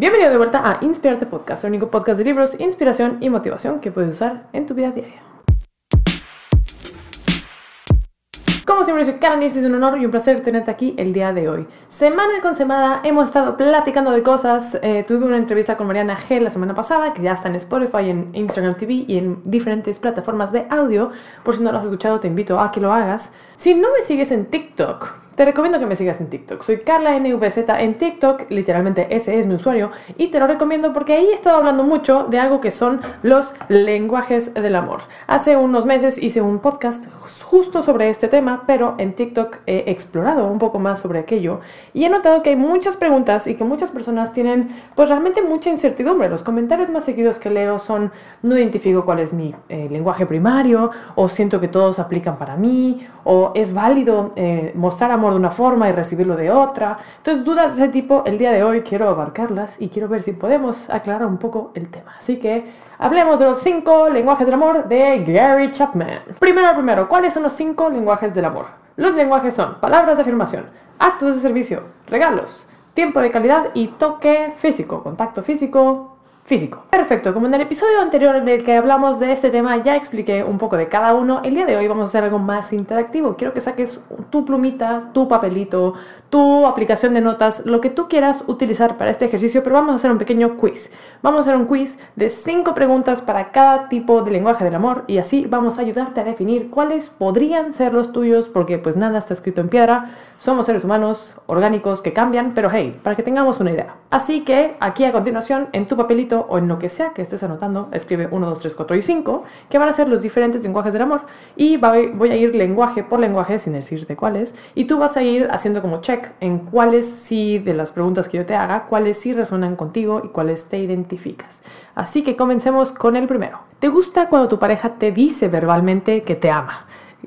Bienvenido de vuelta a Inspirarte Podcast, el único podcast de libros, inspiración y motivación que puedes usar en tu vida diaria. Como siempre, soy Karen es un honor y un placer tenerte aquí el día de hoy. Semana con semana hemos estado platicando de cosas. Eh, tuve una entrevista con Mariana G la semana pasada, que ya está en Spotify, en Instagram TV y en diferentes plataformas de audio. Por si no lo has escuchado, te invito a que lo hagas. Si no me sigues en TikTok, te recomiendo que me sigas en TikTok. Soy Carla NVZ en TikTok, literalmente ese es mi usuario, y te lo recomiendo porque ahí he estado hablando mucho de algo que son los lenguajes del amor. Hace unos meses hice un podcast justo sobre este tema, pero en TikTok he explorado un poco más sobre aquello y he notado que hay muchas preguntas y que muchas personas tienen pues realmente mucha incertidumbre. Los comentarios más seguidos que leo son no identifico cuál es mi eh, lenguaje primario o siento que todos aplican para mí o es válido eh, mostrar amor de una forma y recibirlo de otra. Entonces, dudas de ese tipo, el día de hoy quiero abarcarlas y quiero ver si podemos aclarar un poco el tema. Así que hablemos de los cinco lenguajes del amor de Gary Chapman. Primero, primero, ¿cuáles son los cinco lenguajes del amor? Los lenguajes son palabras de afirmación, actos de servicio, regalos, tiempo de calidad y toque físico, contacto físico, físico. Perfecto, como en el episodio anterior en el que hablamos de este tema ya expliqué un poco de cada uno, el día de hoy vamos a hacer algo más interactivo. Quiero que saques tu plumita, tu papelito, tu aplicación de notas, lo que tú quieras utilizar para este ejercicio, pero vamos a hacer un pequeño quiz. Vamos a hacer un quiz de cinco preguntas para cada tipo de lenguaje del amor y así vamos a ayudarte a definir cuáles podrían ser los tuyos porque pues nada está escrito en piedra, somos seres humanos orgánicos que cambian, pero hey, para que tengamos una idea. Así que aquí a continuación en tu papelito o en lo que sea que estés anotando, escribe 1, 2, 3, 4 y 5, que van a ser los diferentes lenguajes del amor. Y voy a ir lenguaje por lenguaje sin decirte cuáles. Y tú vas a ir haciendo como check en cuáles sí de las preguntas que yo te haga, cuáles sí resuenan contigo y cuáles te identificas. Así que comencemos con el primero. ¿Te gusta cuando tu pareja te dice verbalmente que te ama?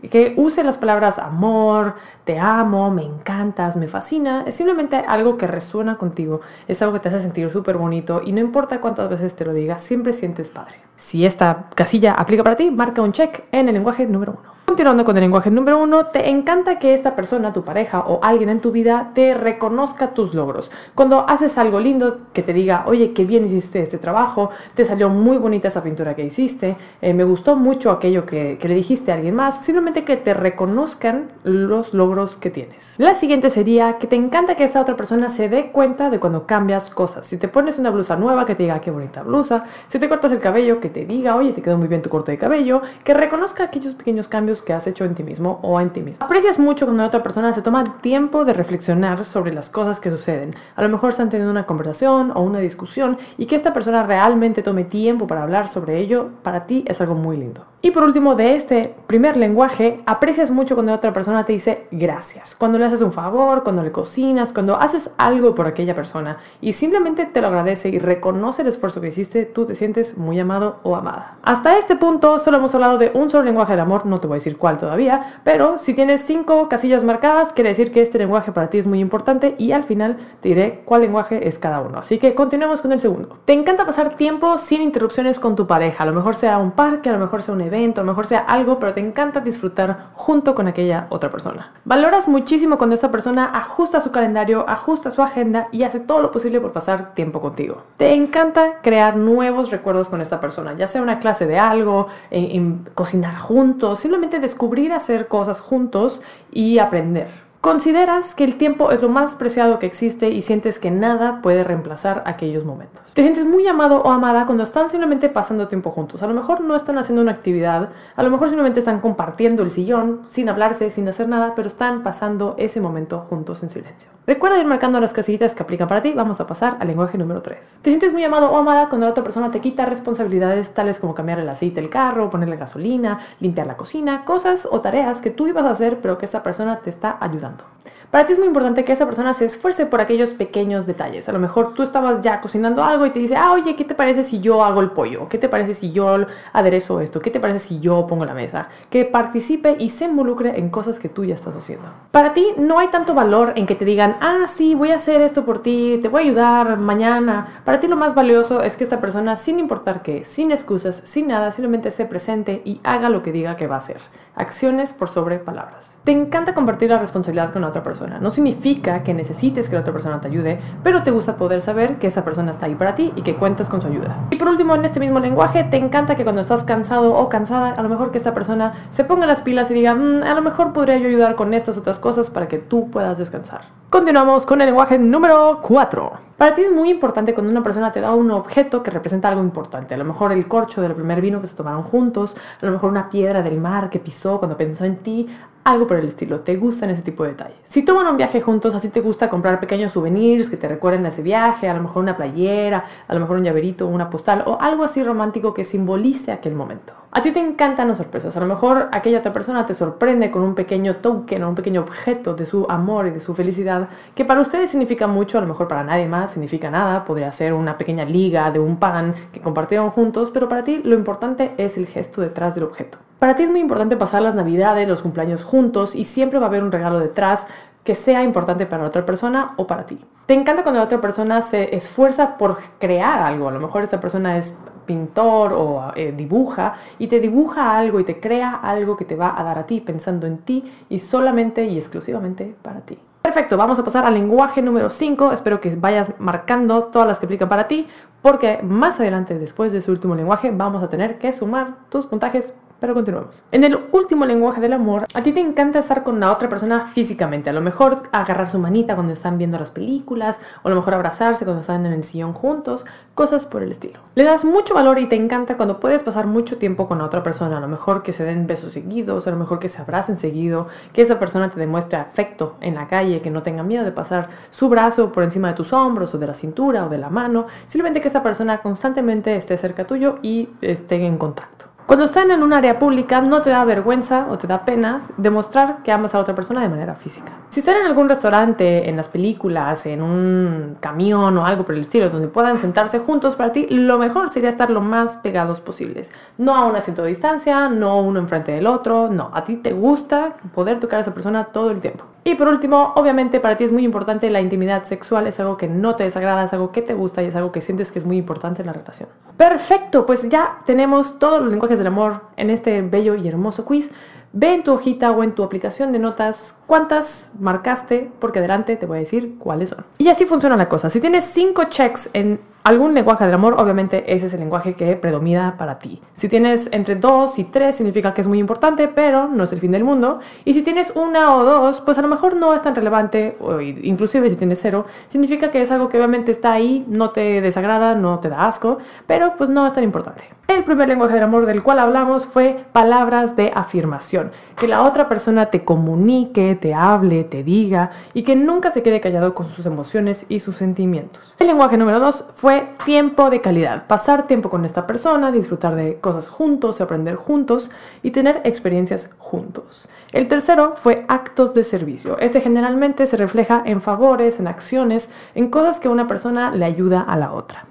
Que use las palabras amor, te amo, me encantas, me fascina, es simplemente algo que resuena contigo, es algo que te hace sentir súper bonito y no importa cuántas veces te lo digas, siempre sientes padre. Si esta casilla aplica para ti, marca un check en el lenguaje número uno. Continuando con el lenguaje número uno, te encanta que esta persona, tu pareja o alguien en tu vida te reconozca tus logros. Cuando haces algo lindo, que te diga, oye, qué bien hiciste este trabajo, te salió muy bonita esa pintura que hiciste, eh, me gustó mucho aquello que, que le dijiste a alguien más, simplemente que te reconozcan los logros que tienes. La siguiente sería que te encanta que esta otra persona se dé cuenta de cuando cambias cosas. Si te pones una blusa nueva, que te diga, qué bonita blusa. Si te cortas el cabello, que te diga, oye, te quedó muy bien tu corte de cabello. Que reconozca aquellos pequeños cambios que has hecho en ti mismo o en ti mismo. Aprecias mucho cuando otra persona se toma tiempo de reflexionar sobre las cosas que suceden. A lo mejor están teniendo una conversación o una discusión y que esta persona realmente tome tiempo para hablar sobre ello, para ti es algo muy lindo. Y por último, de este primer lenguaje, aprecias mucho cuando otra persona te dice gracias. Cuando le haces un favor, cuando le cocinas, cuando haces algo por aquella persona y simplemente te lo agradece y reconoce el esfuerzo que hiciste, tú te sientes muy amado o amada. Hasta este punto solo hemos hablado de un solo lenguaje del amor, no te voy a decir cuál todavía, pero si tienes cinco casillas marcadas, quiere decir que este lenguaje para ti es muy importante y al final te diré cuál lenguaje es cada uno. Así que continuemos con el segundo. Te encanta pasar tiempo sin interrupciones con tu pareja, a lo mejor sea un parque, a lo mejor sea un evento, lo mejor sea algo, pero te encanta disfrutar junto con aquella otra persona. Valoras muchísimo cuando esta persona ajusta su calendario, ajusta su agenda y hace todo lo posible por pasar tiempo contigo. Te encanta crear nuevos recuerdos con esta persona, ya sea una clase de algo, en, cocinar juntos, simplemente descubrir hacer cosas juntos y aprender. Consideras que el tiempo es lo más preciado que existe y sientes que nada puede reemplazar aquellos momentos. Te sientes muy amado o amada cuando están simplemente pasando tiempo juntos. A lo mejor no están haciendo una actividad, a lo mejor simplemente están compartiendo el sillón sin hablarse, sin hacer nada, pero están pasando ese momento juntos en silencio. Recuerda ir marcando las casillitas que aplican para ti. Vamos a pasar al lenguaje número 3. Te sientes muy amado o amada cuando la otra persona te quita responsabilidades tales como cambiar el aceite del carro, ponerle gasolina, limpiar la cocina, cosas o tareas que tú ibas a hacer pero que esta persona te está ayudando trabajando para ti es muy importante que esa persona se esfuerce por aquellos pequeños detalles. A lo mejor tú estabas ya cocinando algo y te dice, ah, oye, ¿qué te parece si yo hago el pollo? ¿Qué te parece si yo aderezo esto? ¿Qué te parece si yo pongo la mesa? Que participe y se involucre en cosas que tú ya estás haciendo. Para ti no hay tanto valor en que te digan, ah, sí, voy a hacer esto por ti, te voy a ayudar mañana. Para ti lo más valioso es que esta persona, sin importar qué, sin excusas, sin nada, simplemente se presente y haga lo que diga que va a hacer. Acciones por sobre palabras. Te encanta compartir la responsabilidad con otra persona No significa que necesites que la otra persona te ayude, pero te gusta poder saber que esa persona está ahí para ti y que cuentas con su ayuda. Y por último, en este mismo lenguaje, te encanta que cuando estás cansado o cansada, a lo mejor que esta persona se ponga las pilas y diga, mm, a lo mejor podría yo ayudar con estas otras cosas para que tú puedas descansar. Continuamos con el lenguaje número 4. Para ti es muy importante cuando una persona te da un objeto que representa algo importante. A lo mejor el corcho del primer vino que se tomaron juntos, a lo mejor una piedra del mar que pisó cuando pensó en ti, algo por el estilo. Te gustan ese tipo de detalles. Si toman un viaje juntos, así te gusta comprar pequeños souvenirs que te recuerden a ese viaje, a lo mejor una playera, a lo mejor un llaverito, una postal o algo así romántico que simbolice aquel momento. A ti te encantan las sorpresas. A lo mejor aquella otra persona te sorprende con un pequeño token o un pequeño objeto de su amor y de su felicidad que para ustedes significa mucho, a lo mejor para nadie más significa nada. Podría ser una pequeña liga de un pan que compartieron juntos, pero para ti lo importante es el gesto detrás del objeto. Para ti es muy importante pasar las navidades, los cumpleaños juntos y siempre va a haber un regalo detrás que sea importante para la otra persona o para ti. Te encanta cuando la otra persona se esfuerza por crear algo. A lo mejor esta persona es pintor o eh, dibuja y te dibuja algo y te crea algo que te va a dar a ti pensando en ti y solamente y exclusivamente para ti. Perfecto, vamos a pasar al lenguaje número 5. Espero que vayas marcando todas las que aplican para ti, porque más adelante, después de su último lenguaje, vamos a tener que sumar tus puntajes pero continuamos. En el último lenguaje del amor, a ti te encanta estar con la otra persona físicamente. A lo mejor agarrar su manita cuando están viendo las películas, o a lo mejor abrazarse cuando están en el sillón juntos, cosas por el estilo. Le das mucho valor y te encanta cuando puedes pasar mucho tiempo con la otra persona. A lo mejor que se den besos seguidos, a lo mejor que se abracen seguido, que esa persona te demuestre afecto en la calle, que no tenga miedo de pasar su brazo por encima de tus hombros o de la cintura o de la mano. Simplemente que esa persona constantemente esté cerca tuyo y esté en contacto. Cuando están en un área pública, no te da vergüenza o te da pena demostrar que amas a otra persona de manera física. Si están en algún restaurante, en las películas, en un camión o algo por el estilo, donde puedan sentarse juntos para ti, lo mejor sería estar lo más pegados posibles. No a un asiento de distancia, no uno enfrente del otro, no. A ti te gusta poder tocar a esa persona todo el tiempo. Y por último, obviamente para ti es muy importante la intimidad sexual, es algo que no te desagrada, es algo que te gusta y es algo que sientes que es muy importante en la relación. Perfecto, pues ya tenemos todos los lenguajes del amor en este bello y hermoso quiz. Ve en tu hojita o en tu aplicación de notas cuántas marcaste, porque adelante te voy a decir cuáles son. Y así funciona la cosa. Si tienes cinco checks en algún lenguaje del amor, obviamente ese es el lenguaje que predomina para ti. Si tienes entre dos y tres, significa que es muy importante, pero no es el fin del mundo. Y si tienes una o dos, pues a lo mejor no es tan relevante, o inclusive si tienes cero, significa que es algo que obviamente está ahí, no te desagrada, no te da asco, pero pues no es tan importante. El primer lenguaje del amor del cual hablamos fue palabras de afirmación. Que la otra persona te comunique, te hable, te diga y que nunca se quede callado con sus emociones y sus sentimientos. El lenguaje número dos fue tiempo de calidad. Pasar tiempo con esta persona, disfrutar de cosas juntos, aprender juntos y tener experiencias juntos. El tercero fue actos de servicio. Este generalmente se refleja en favores, en acciones, en cosas que una persona le ayuda a la otra.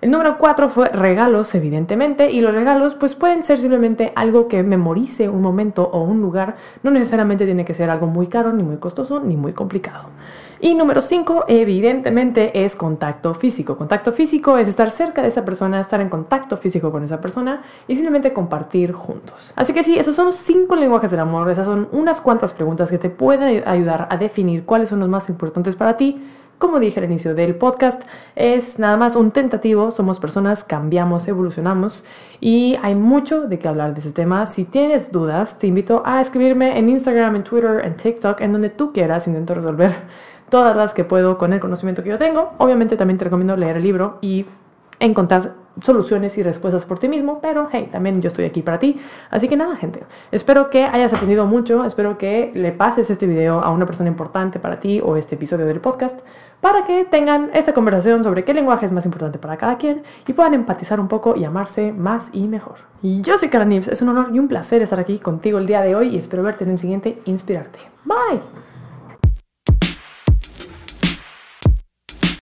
El número cuatro fue regalos, evidentemente, y los regalos pues pueden ser simplemente algo que memorice un momento o un lugar, no necesariamente tiene que ser algo muy caro, ni muy costoso, ni muy complicado. Y número 5, evidentemente, es contacto físico. Contacto físico es estar cerca de esa persona, estar en contacto físico con esa persona y simplemente compartir juntos. Así que sí, esos son cinco lenguajes del amor. Esas son unas cuantas preguntas que te pueden ayudar a definir cuáles son los más importantes para ti como dije al inicio del podcast, es nada más un tentativo, somos personas, cambiamos, evolucionamos y hay mucho de qué hablar de ese tema. Si tienes dudas, te invito a escribirme en Instagram, en Twitter, en TikTok, en donde tú quieras, intento resolver todas las que puedo con el conocimiento que yo tengo. Obviamente también te recomiendo leer el libro y encontrar soluciones y respuestas por ti mismo, pero hey, también yo estoy aquí para ti. Así que nada, gente, espero que hayas aprendido mucho, espero que le pases este video a una persona importante para ti o este episodio del podcast para que tengan esta conversación sobre qué lenguaje es más importante para cada quien y puedan empatizar un poco y amarse más y mejor. Y yo soy Cara Nips, es un honor y un placer estar aquí contigo el día de hoy y espero verte en el siguiente Inspirarte. Bye.